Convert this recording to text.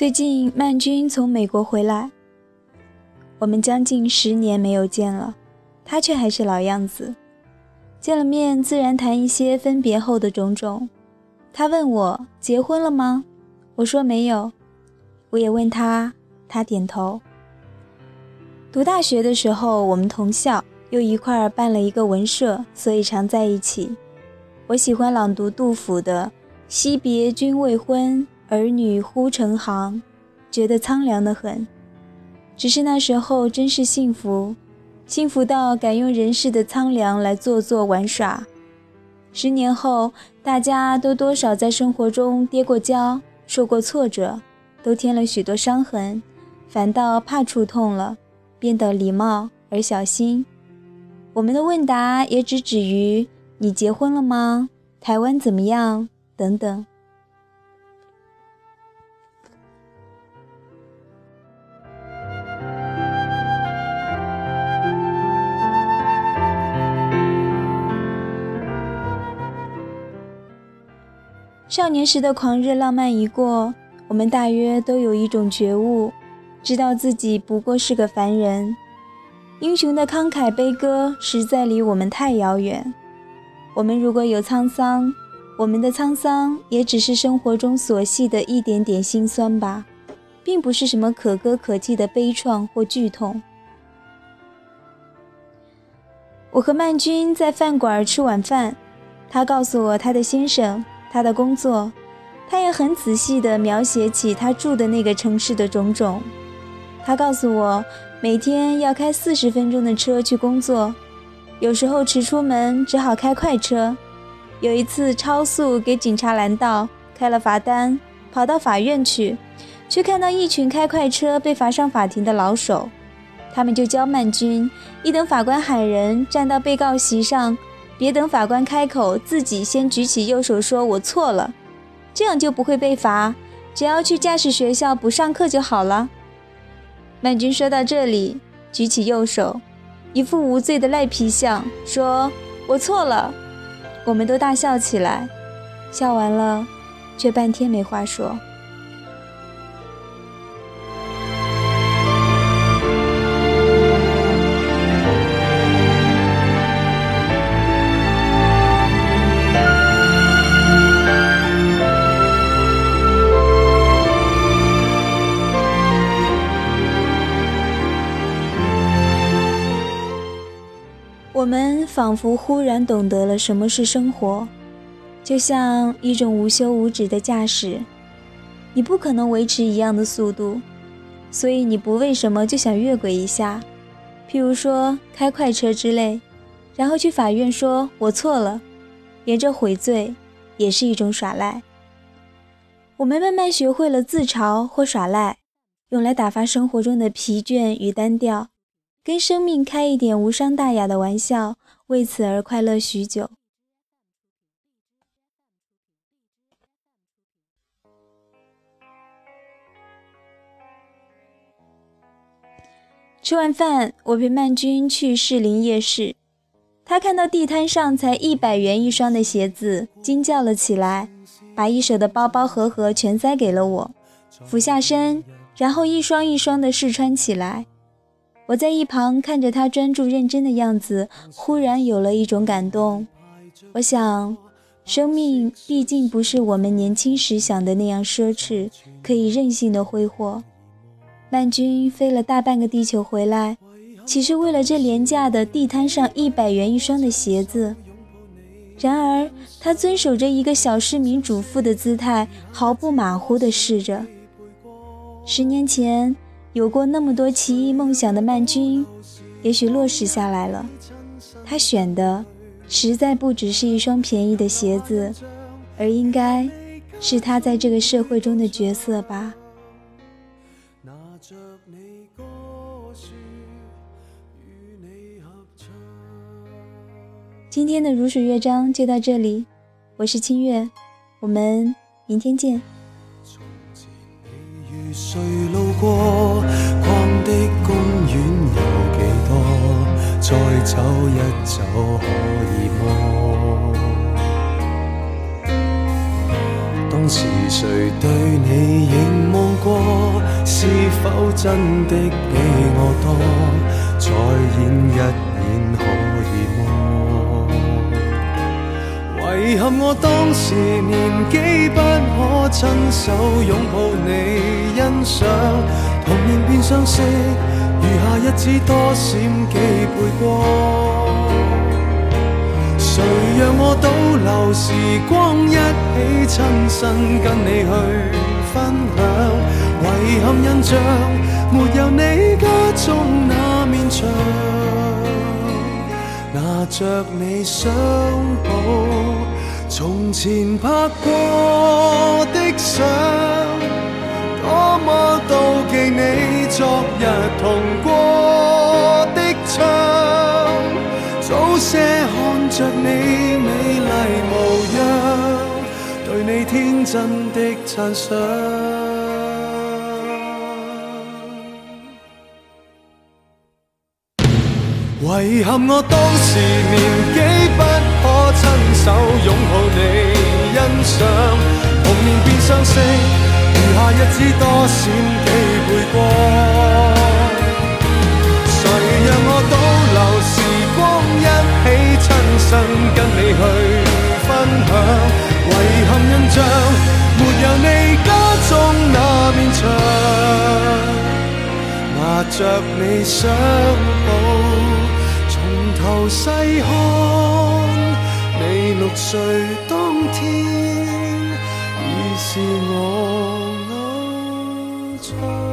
最近曼君从美国回来，我们将近十年没有见了，他却还是老样子。见了面，自然谈一些分别后的种种。他问我结婚了吗？我说没有。我也问他，他点头。读大学的时候，我们同校，又一块儿办了一个文社，所以常在一起。我喜欢朗读杜甫的“惜别君未婚，儿女忽成行”，觉得苍凉的很。只是那时候真是幸福。幸福到敢用人世的苍凉来做作玩耍。十年后，大家都多少在生活中跌过跤，受过挫折，都添了许多伤痕，反倒怕触痛了，变得礼貌而小心。我们的问答也只止于“你结婚了吗？台湾怎么样？”等等。少年时的狂热浪漫一过，我们大约都有一种觉悟，知道自己不过是个凡人。英雄的慷慨悲歌实在离我们太遥远。我们如果有沧桑，我们的沧桑也只是生活中琐细的一点点心酸吧，并不是什么可歌可泣的悲怆或剧痛。我和曼君在饭馆吃晚饭，他告诉我他的先生。他的工作，他也很仔细地描写起他住的那个城市的种种。他告诉我，每天要开四十分钟的车去工作，有时候迟出门，只好开快车。有一次超速给警察拦道，开了罚单，跑到法院去，却看到一群开快车被罚上法庭的老手。他们就教曼君，一等法官喊人，站到被告席上。别等法官开口，自己先举起右手说“我错了”，这样就不会被罚。只要去驾驶学校补上课就好了。曼君说到这里，举起右手，一副无罪的赖皮相，说：“我错了。”我们都大笑起来，笑完了，却半天没话说。我们仿佛忽然懂得了什么是生活，就像一种无休无止的驾驶，你不可能维持一样的速度，所以你不为什么就想越轨一下，譬如说开快车之类，然后去法院说我错了，连着悔罪，也是一种耍赖。我们慢慢学会了自嘲或耍赖，用来打发生活中的疲倦与单调。跟生命开一点无伤大雅的玩笑，为此而快乐许久。吃完饭，我陪曼君去士林夜市，他看到地摊上才一百元一双的鞋子，惊叫了起来，把一手的包包盒盒全塞给了我，俯下身，然后一双一双的试穿起来。我在一旁看着他专注认真的样子，忽然有了一种感动。我想，生命毕竟不是我们年轻时想的那样奢侈，可以任性的挥霍。曼君飞了大半个地球回来，岂是为了这廉价的地摊上一百元一双的鞋子？然而，他遵守着一个小市民主妇的姿态，毫不马虎地试着。十年前。有过那么多奇异梦想的曼君，也许落实下来了。他选的实在不只是一双便宜的鞋子，而应该是他在这个社会中的角色吧。今天的如水乐章就到这里，我是清月，我们明天见。谁路过逛的公园有几多？再走一走可以么？当时谁对你凝望过？是否真的比我多？再演一演可以么？遗憾我当时年纪不可亲手拥抱你欣赏，童年变相识，余下日子多闪几倍光。谁让我倒流时光，一起亲身跟你去分享？遗憾印象没有你家中那面墙，着你相簿，从前拍过的相，多么妒忌你昨日同过的窗，早些看着你美丽模样，对你天真的赞赏。遗憾我当时年纪不可亲手拥抱你欣赏，童年变相识，余下日子多闪几倍光。谁让我倒流时光，一起亲身跟你去分享？遗憾印象没有你家中那面墙，拿着你相簿。然后细看你六岁当天已是我偶像